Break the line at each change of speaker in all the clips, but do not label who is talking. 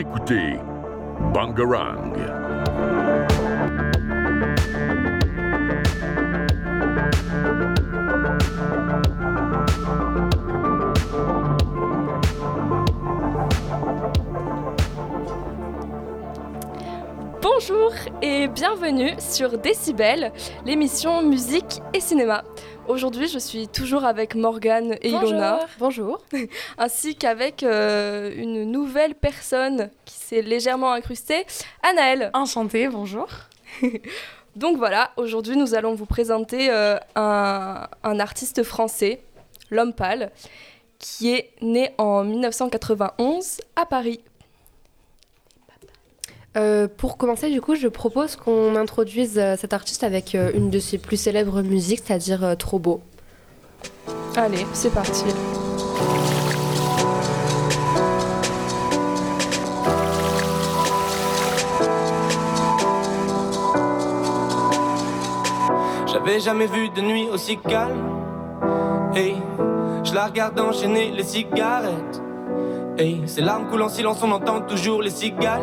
Écoutez Bangarang.
Bonjour et bienvenue sur Décibel, l'émission musique et cinéma. Aujourd'hui, je suis toujours avec Morgane et Ilona.
Bonjour.
Ainsi qu'avec euh, une nouvelle personne qui s'est légèrement incrustée, Anaëlle.
Enchantée, bonjour.
Donc voilà, aujourd'hui, nous allons vous présenter euh, un, un artiste français, L'Homme Pâle, qui est né en 1991 à Paris.
Euh, pour commencer, du coup, je propose qu'on introduise euh, cet artiste avec euh, une de ses plus célèbres musiques, c'est-à-dire euh, Trop beau.
Allez, c'est parti.
J'avais jamais vu de nuit aussi calme. Hey, je la regarde enchaîner les cigarettes. Hey, ces larmes coulent en silence, on entend toujours les cigales.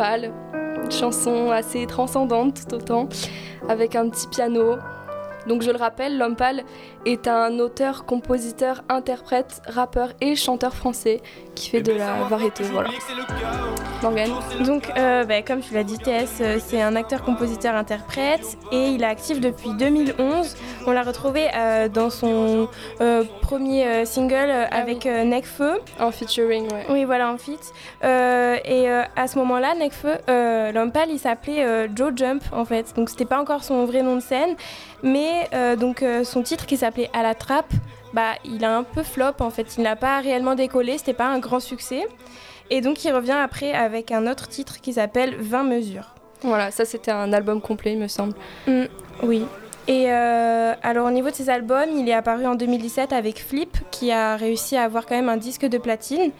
Une chanson assez transcendante tout autant, avec un petit piano. Donc je le rappelle, L'Homme Pâle est un auteur, compositeur, interprète, rappeur et chanteur français qui fait de la variété. Voilà. Morgane
Donc, euh, bah, comme tu l'as dit, TS, euh, c'est un acteur, compositeur, interprète et il est actif depuis 2011. On l'a retrouvé euh, dans son euh, premier euh, single euh, avec euh, Necfeu.
en featuring, ouais.
Oui, voilà, en feat. Euh, et euh, à ce moment-là, Necfeu, euh, l'homme pâle, il s'appelait euh, Joe Jump en fait. Donc, c'était pas encore son vrai nom de scène. Mais euh, donc, euh, son titre qui s'appelait À la trappe, bah, il a un peu flop en fait. Il n'a pas réellement décollé, c'était pas un grand succès. Et donc, il revient après avec un autre titre qui s'appelle 20 mesures.
Voilà, ça c'était un album complet, il me semble.
Mm, oui. Et euh, alors au niveau de ses albums, il est apparu en 2017 avec Flip, qui a réussi à avoir quand même un disque de platine.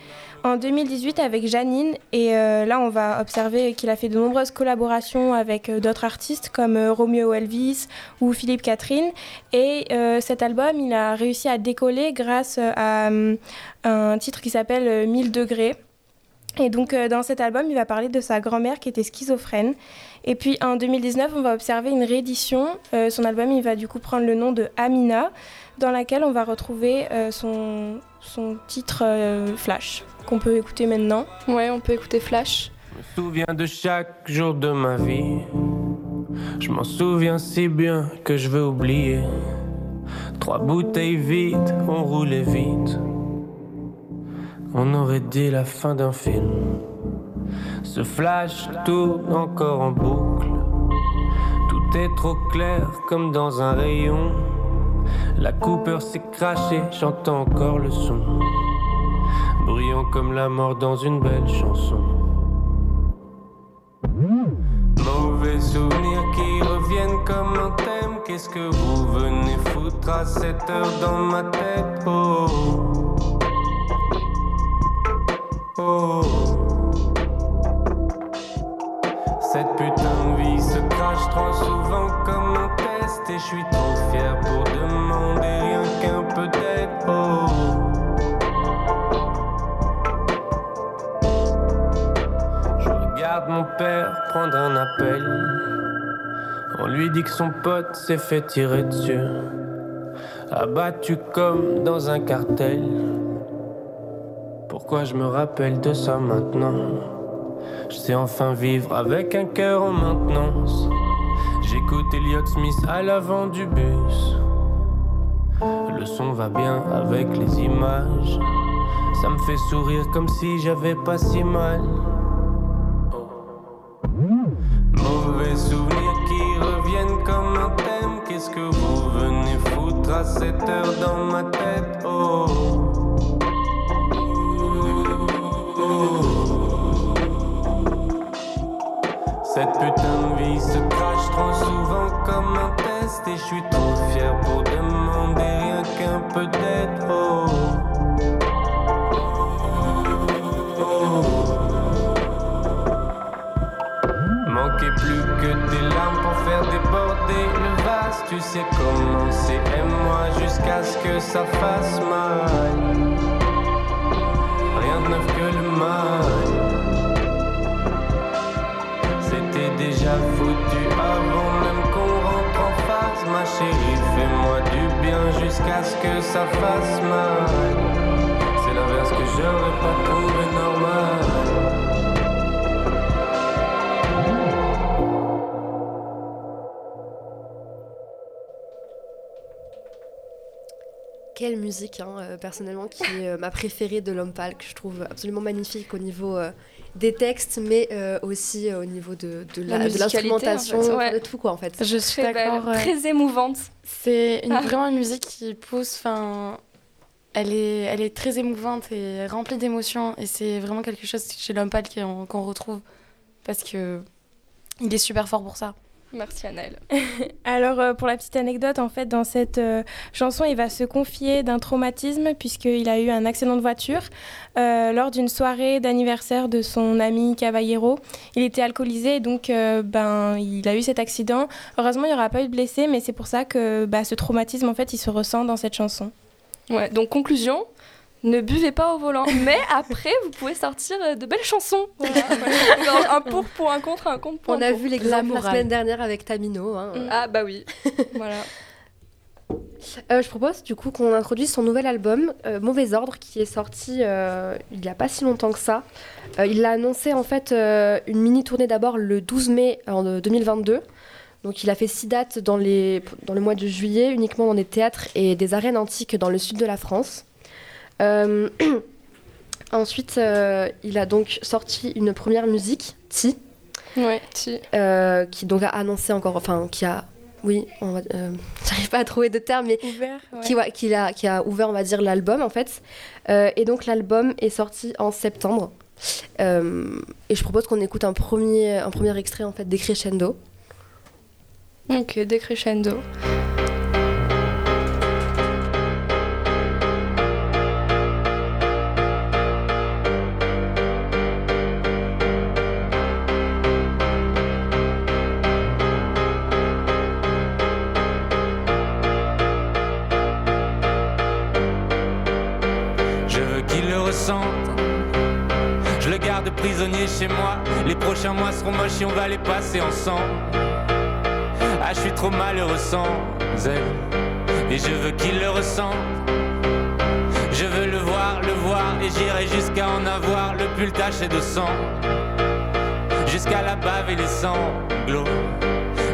En 2018 avec Janine, et euh, là on va observer qu'il a fait de nombreuses collaborations avec euh, d'autres artistes comme euh, Romeo Elvis ou Philippe Catherine. Et cet album, il a réussi à décoller grâce à euh, un titre qui s'appelle euh, 1000 degrés. Et donc euh, dans cet album, il va parler de sa grand-mère qui était schizophrène. Et puis en 2019, on va observer une réédition. Euh, son album, il va du coup prendre le nom de Amina, dans laquelle on va retrouver euh, son, son titre euh, Flash, qu'on peut écouter maintenant.
Ouais, on peut écouter Flash.
Je me souviens de chaque jour de ma vie. Je m'en souviens si bien que je veux oublier. Trois bouteilles vides, on roulait vite. On aurait dit la fin d'un film. Ce flash tourne encore en boucle. Tout est trop clair comme dans un rayon. La coupeur s'est crachée, j'entends encore le son. Bruyant comme la mort dans une belle chanson. Mauvais souvenirs qui reviennent comme un thème. Qu'est-ce que vous venez foutre à cette heure dans ma tête? Oh. Oh. Cette putain de vie se
trop souvent comme un test et je suis trop fier pour demander rien qu'un peu d'aide. Oh. Je regarde mon père prendre un appel. On lui dit que son pote s'est fait tirer dessus. Abattu comme dans un cartel. Pourquoi je me rappelle de ça maintenant? Je sais enfin vivre avec un cœur en maintenance. J'écoute Elliott Smith à l'avant du bus. Le son va bien avec les images. Ça me fait sourire comme si j'avais pas si mal. Mauvais souvenirs qui reviennent comme un thème. Qu'est-ce que vous venez foutre à cette heure dans ma tête? Oh. Cette putain de vie se crache trop souvent comme un test et je suis trop fier pour demander rien qu'un peu d'aide. Oh. Oh. Plus que des larmes pour faire déborder le vase. Tu sais comment c'est, aime-moi jusqu'à ce que ça fasse mal. Rien de neuf que le mal. Déjà foutu avant même qu'on rentre en phase. Ma chérie, fais-moi du bien jusqu'à ce que ça fasse mal. C'est l'inverse que j'aurais pas trouvé normal.
Quelle musique, hein, euh, personnellement, qui est euh, ma préférée de L'Homme Pâle, que je trouve absolument magnifique au niveau euh, des textes, mais euh, aussi euh, au niveau de, de l'instrumentation,
en fait,
enfin,
ouais.
de tout, quoi, en fait.
Je suis d'accord.
très émouvante.
C'est
Ah.
vraiment une musique qui pousse. Enfin, elle est, elle est très émouvante et remplie d'émotions. Et c'est vraiment quelque chose chez l'homme pâle qu'on qu'on retrouve parce que il est super fort pour ça.
Merci Annelle.
Alors, euh, pour la petite anecdote, en fait, dans cette euh, chanson, il va se confier d'un traumatisme puisqu'il a eu un accident de voiture euh, lors d'une soirée d'anniversaire de son ami Caballero. Il était alcoolisé et donc ben, il a eu cet accident. Heureusement, il n'y aura pas eu de blessés, mais c'est pour ça que bah, ce traumatisme, en fait, il se ressent dans cette chanson.
Ouais, donc conclusion, ne buvez pas au volant. Mais après, vous pouvez sortir euh, de belles chansons. Voilà, voilà. un pour pour un contre, un contre pour
On
un
a
pour.
vu l'exemple la semaine dernière avec Tamino. hein.
Mm. Ah bah oui. voilà.
Euh, je propose du coup qu'on introduise son nouvel album, euh, Mauvais Ordre, qui est sorti euh, il n'y a pas si longtemps que ça. Euh, il a annoncé en fait euh, une mini tournée d'abord le 12 mai en euh, 2022. Donc il a fait six dates dans, les, dans le mois de juillet, uniquement dans des théâtres et des arènes antiques dans le sud de la France. Euh, ensuite, euh, il a donc sorti une première musique, Ti,
Ouais, si.
euh, qui donc a annoncé encore, enfin qui a, oui, euh, j'arrive pas à trouver de terme, mais
Ouvert
qui, ouais, qui, a, qui a ouvert, on va dire, l'album en fait. Euh, et donc l'album est sorti en septembre. Euh, et je propose qu'on écoute un premier, un premier extrait en fait des Crescendo.
Ok, décrescendo.
Je chez moi. Les prochains mois seront moches et on va les passer ensemble. Ah, je suis trop malheureux sans elle. Et je veux qu'il le ressente. Je veux le voir, le voir. Et j'irai jusqu'à en avoir le pull taché de sang. Jusqu'à la bave et les sanglots.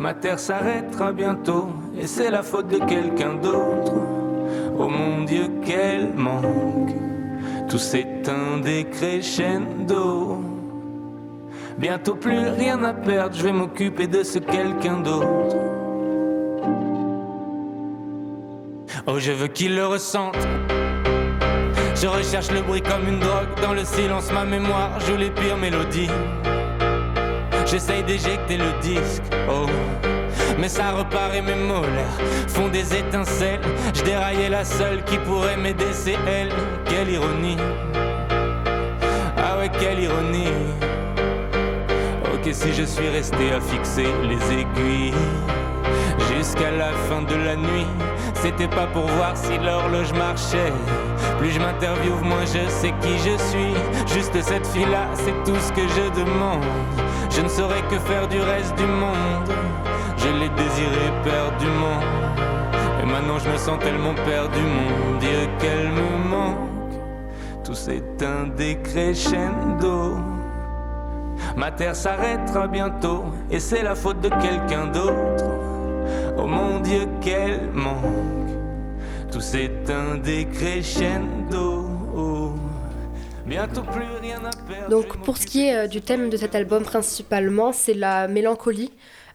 Ma terre s'arrêtera bientôt et c'est la faute de quelqu'un d'autre. Oh mon Dieu, quel manque. Tout s'éteint des crescendo. Bientôt plus rien à perdre, je vais m'occuper de ce quelqu'un d'autre. Oh, je veux qu'il le ressente. Je recherche le bruit comme une drogue. Dans le silence, ma mémoire joue les pires mélodies. J'essaye d'éjecter le disque. Oh. Mais ça repart et mes molaires font des étincelles. Je déraillais la seule qui pourrait m'aider, c'est elle. Quelle ironie. Ah ouais, quelle ironie. Ok, si je suis resté à fixer les aiguilles jusqu'à la fin de la nuit. C'était pas pour voir si l'horloge marchait. Plus je m'interviewe, moins je sais qui je suis. Juste cette fille-là, c'est tout ce que je demande. Je ne saurais que faire du reste du monde. Je l'ai désiré perdument. Et maintenant je me sens tellement perdu, mon Dieu, qu'elle me manque. Tout s'éteint décrescendo. Ma terre s'arrêtera bientôt, et c'est la faute de quelqu'un d'autre. Oh mon Dieu, quel manque. Tout s'éteint décrescendo.
Donc pour ce qui est euh, du thème de cet album principalement, c'est la mélancolie.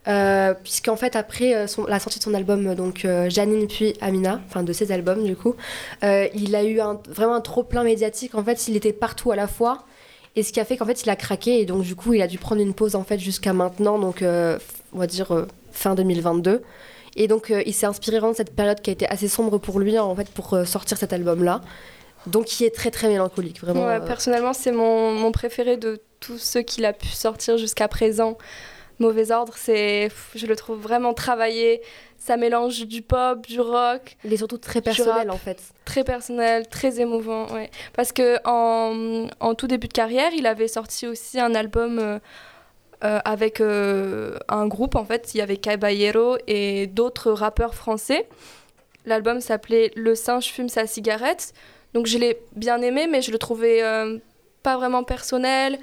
Euh, puisqu'en fait après euh, son- la sortie de son album euh, donc euh, Janine puis Amina, enfin de ses albums du coup, euh, il a eu un- vraiment un trop plein médiatique. En fait, il était partout à la fois, et ce qui a fait qu'en fait il a craqué et donc du coup il a dû prendre une pause en fait jusqu'à maintenant, donc on va dire fin 2022. Et donc il s'est inspiré vraiment de cette période qui a été assez sombre pour lui en fait pour sortir cet album là. Donc qui est très très mélancolique vraiment.
Ouais,
euh,
personnellement, c'est mon, mon préféré de tous ceux qu'il a pu sortir jusqu'à présent. Mauvais ordre, c'est, je le trouve vraiment travaillé. Ça mélange du pop, du rock,
il est surtout très personnel
rap.
en fait.
très personnel, très émouvant. Ouais. Parce que en, en tout début de carrière, il avait sorti aussi un album euh, euh, avec euh, un groupe. En fait, il y avait Caballero et d'autres rappeurs français. L'album s'appelait Le singe fume sa cigarette. Donc je l'ai bien aimé, mais je le trouvais euh, pas vraiment personnel,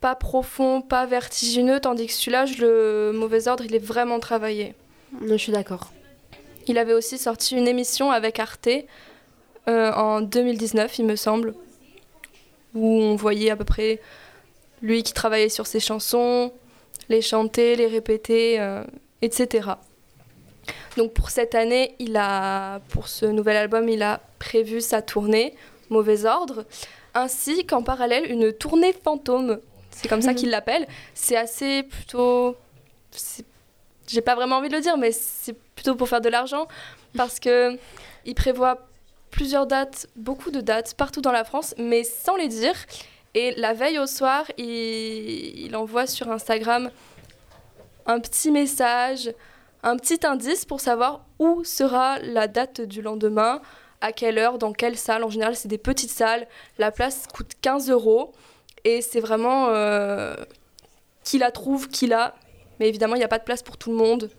pas profond, pas vertigineux. Tandis que celui-là, le mauvais ordre, il est vraiment travaillé.
Je suis d'accord.
Il avait aussi sorti une émission avec Arte euh, en 2019, il me semble, où on voyait à peu près lui qui travaillait sur ses chansons, les chanter, les répéter, euh, etc. Donc pour cette année, il a, pour ce nouvel album, il a prévu sa tournée Mauvais Ordre, ainsi qu'en parallèle une tournée fantôme. C'est comme ça qu'il l'appelle. C'est assez plutôt. J'ai pas vraiment envie de le dire, mais c'est plutôt pour faire de l'argent parce que il prévoit plusieurs dates, beaucoup de dates partout dans la France, mais sans les dire. Et la veille au soir, il, il envoie sur Instagram un petit message, un petit indice pour savoir où sera la date du lendemain, à quelle heure, dans quelle salle. En général, c'est des petites salles. La place coûte 15 euros. Et c'est vraiment euh, qui la trouve, qui l'a. Mais évidemment, il n'y a pas de place pour tout le monde.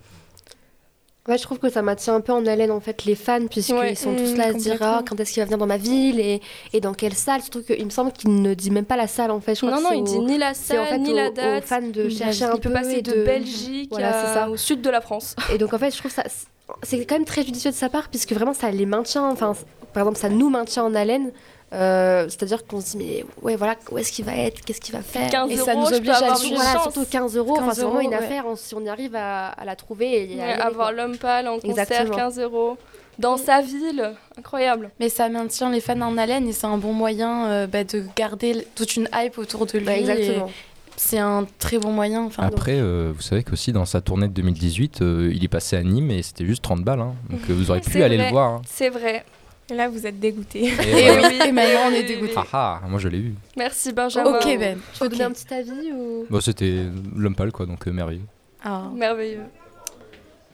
Ouais, je trouve que ça maintient un peu en haleine en fait les fans puisqu'ils
Ouais.
sont tous
Mmh,
là à se dire ah, quand est-ce qu'il va venir dans ma ville et, et dans quelle salle? Surtout qu'il me semble qu'il ne dit même pas la salle en fait. Je crois
Non, non, il
au-
dit ni la
c'est en
salle,
fait
ni
aux-
la
aux
date.
fans de
Il
chercher un
il peut
peu
passer
et
de, Belgique
Voilà,
à-
ça.
au sud de la France.
Et donc en fait, je trouve ça c'est quand même très judicieux de sa part puisque vraiment ça les maintient. Enfin, par exemple, ça nous maintient en haleine. Euh, C'est-à-dire qu'on se dit mais ouais voilà où est-ce qu'il va être, qu'est-ce qu'il va faire.
15
Et
euros,
ça nous oblige à
avoir
voilà, surtout 15 euros. Enfin,
15
c'est vraiment une
ouais.
affaire on- si on y arrive à, à la trouver. Et
Ouais, avoir l'homme pâle en concert,
Exactement.
15 euros. Dans sa ville, incroyable.
Mais ça maintient les fans en haleine et c'est un bon moyen euh, bah, de garder toute une hype autour de lui.
Ouais,
et
exactement.
C'est un très bon moyen. Enfin,
Après, euh, vous savez qu'aussi dans sa tournée de 2018, euh, il est passé à Nîmes et c'était juste 30 balles. hein. Donc euh, vous aurez pu aller le voir. hein.
C'est vrai.
Et là, vous êtes dégoûté.
Et voilà.
oui, et maintenant on est dégoûté.
Ah ah, moi je l'ai eu.
Merci Benjamin.
Ok Ben.
Tu veux
Ok.
donner un petit avis ou?
Bon, c'était l'homme pâle quoi, donc euh, merveilleux.
Ah.
Merveilleux.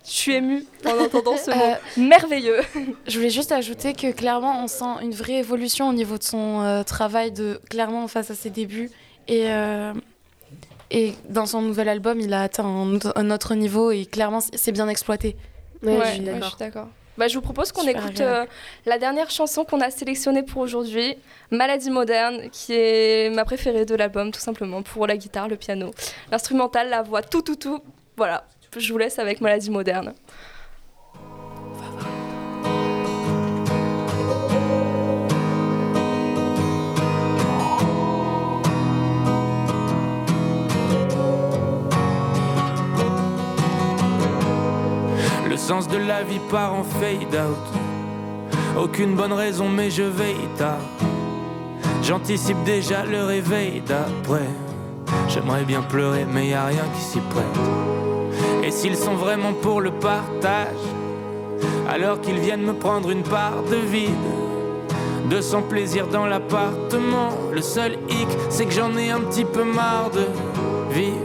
Je suis émue en entendant ce
Euh,
mot. Merveilleux.
Je voulais juste ajouter que clairement on sent une vraie évolution au niveau de son euh, travail, de clairement face à ses débuts et euh, et dans son nouvel album il a atteint un, autre- un autre niveau et clairement c'est bien exploité.
Ouais,
Ouais,
je suis
ouais,
d'accord.
Bah, je vous propose qu'on écoute euh, la dernière chanson qu'on a sélectionnée pour aujourd'hui, Maladie moderne, qui est ma préférée de l'album, tout simplement, pour la guitare, le piano, l'instrumental, la voix, tout, tout, tout. Voilà, je vous laisse avec Maladie moderne.
De la vie part en fade out. Aucune bonne raison, mais je veille tard. J'anticipe déjà le réveil d'après. J'aimerais bien pleurer, mais y a rien qui s'y prête. Et s'ils sont vraiment pour le partage, alors qu'ils viennent me prendre une part de vide. De son plaisir dans l'appartement. Le seul hic, c'est que j'en ai un petit peu marre de vivre.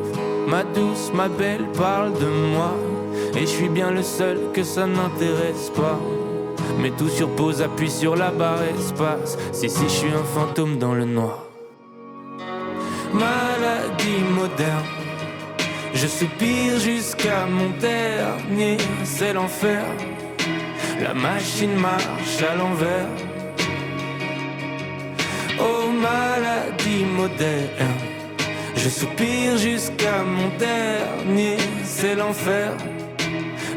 Ma douce, ma belle parle de moi. Et je suis bien le seul que ça n'intéresse pas. Mais tout sur pause, appuie sur la barre espace. Si, si, je suis un fantôme dans le noir. Maladie moderne. Je soupire jusqu'à mon dernier, c'est l'enfer. La machine marche à l'envers. Oh maladie moderne, je soupire jusqu'à mon dernier, c'est l'enfer.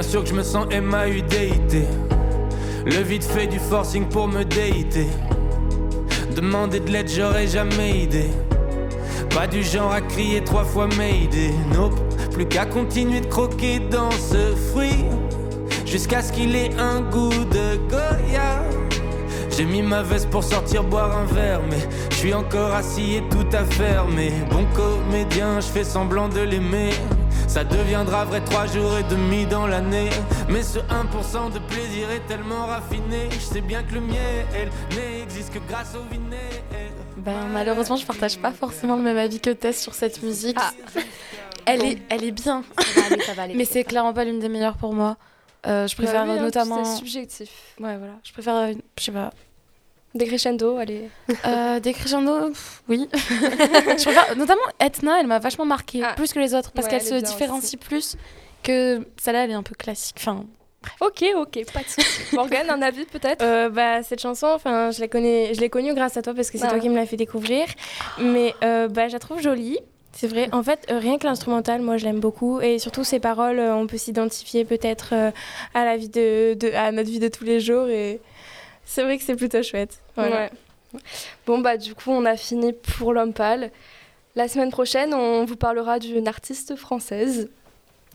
Bien sûr que je me sens MAUDIT. Le vide fait du forcing pour me déiter. Demander de l'aide, j'aurais jamais idée. Pas du genre à crier trois fois Mayday. Nope, plus qu'à continuer de croquer dans ce fruit. Jusqu'à ce qu'il ait un goût de Goya. J'ai mis ma veste pour sortir boire un verre, mais je suis encore assis et tout à fermer. Bon comédien, je fais semblant de l'aimer. Ça deviendra vrai trois jours et demi dans l'année. Mais ce 1% de plaisir est tellement raffiné. Je sais bien que le miel, elle, n'existe que grâce au vinaigre.
Ben, malheureusement, je partage pas forcément le même avis que Tess sur cette musique. Elle, est, elle est bien,
Ça va aller, ça va aller.
mais c'est clairement pas l'une des meilleures pour moi. Euh, je préfère
Bah oui,
notamment.
C'est subjectif.
Ouais, voilà. Je préfère, euh, je sais pas.
Des crescendo, allez.
Euh, des crescendo, pff, oui. je préfère, notamment Etna, elle m'a vachement marqué
Ah.
plus que les autres parce
Ouais,
qu'elle
elle
se différencie plus que celle-là, elle est un peu classique. Enfin,
Ok, ok, pas de soucis. Morgane, un avis peut-être?
Euh, bah, cette chanson, enfin, je la connais, je l'ai connue grâce à toi parce que c'est
Ah.
toi qui me l'as fait découvrir. Mais euh, bah, je la trouve jolie. C'est vrai. En fait, euh, rien que l'instrumental, moi, je l'aime beaucoup. Et surtout, ses paroles, euh, on peut s'identifier peut-être euh, à la vie de, de- à notre vie de tous les jours. Et c'est vrai que c'est plutôt chouette. Voilà.
Ouais. Bon, bah, du coup, on a fini pour l'homme pâle. La semaine prochaine, on vous parlera d'une artiste française,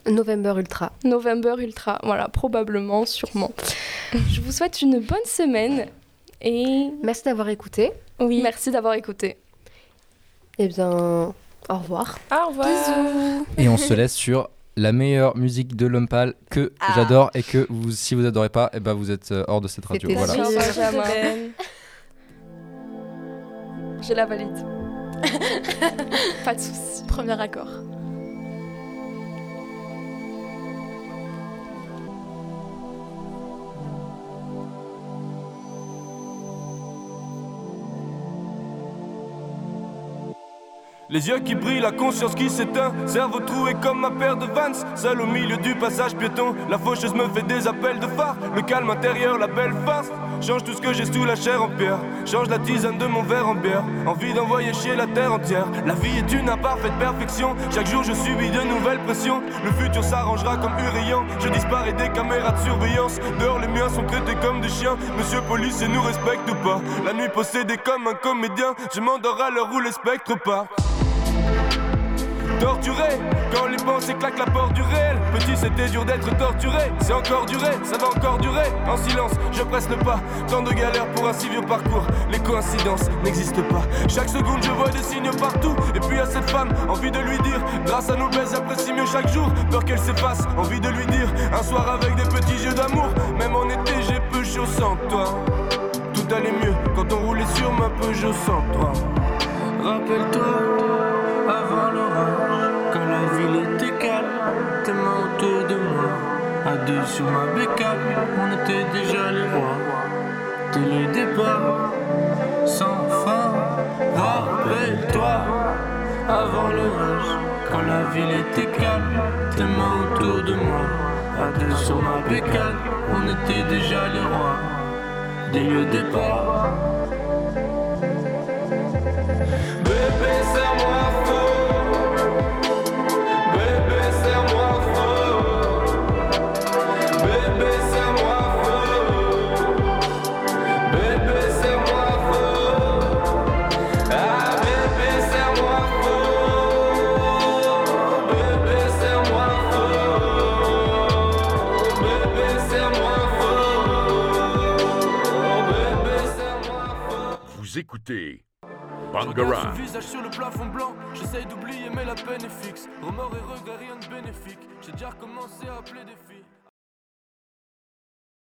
November Ultra.
November Ultra. Voilà, probablement, sûrement. Je vous souhaite une bonne semaine et
Merci d'avoir écouté.
Oui.
merci d'avoir écouté.
Eh bien, au revoir.
Au revoir.
Et on se laisse sur la meilleure musique de pâle que
Ah.
j'adore et que vous, si vous adorez pas, et ben vous êtes euh, hors de cette radio. Voilà.
Je la valide. Pas de soucis.
premier accord.
Les yeux qui brillent, la conscience qui s'éteint. Cerveau troué comme ma paire de Vans. Seul au milieu du passage piéton. La faucheuse me fait des appels de phare. Le calme intérieur, la belle face. Change tout ce que j'ai sous la chair en pierre. Change la tisane de mon verre en bière. Envie d'envoyer chier la terre entière. La vie est une imparfaite perfection. Chaque jour je subis de nouvelles pressions. Le futur s'arrangera comme Urian. Je disparais des caméras de surveillance. Dehors les miens sont traités comme des chiens. Monsieur police nous respecte pas? La nuit possédée comme un comédien. Je m'endors à l'heure où les spectres partent. Torturé, quand les pensées claquent la porte du réel. Petit, c'était dur d'être torturé. C'est encore duré, ça va encore durer. En silence, je presse le pas. Tant de galères pour un si vieux parcours. Les coïncidences n'existent pas. Chaque seconde, je vois des signes partout. Et puis à cette femme, envie de lui dire Grâce à nos baises, j'apprécie mieux chaque jour. Peur qu'elle s'efface, envie de lui dire Un soir avec des petits jeux d'amour. Même en été, j'ai peu chaud sans toi. Tout allait mieux quand on roulait sur ma Peugeot 103. Rappelle-toi, avant l'orage, deux sur ma bécane, on était déjà les rois. Télédépart, sans fin, rappelle-toi,
avant le rush. Quand la ville était calme, tes mains autour de moi. À deux sur ma bécane, on était déjà les rois des lieux départ. Ce visage sur le plafond blanc, j'essaye d'oublier mais la peine est fixe. Remords et regrets, rien de bénéfique. J'ai déjà recommencé à appeler des filles.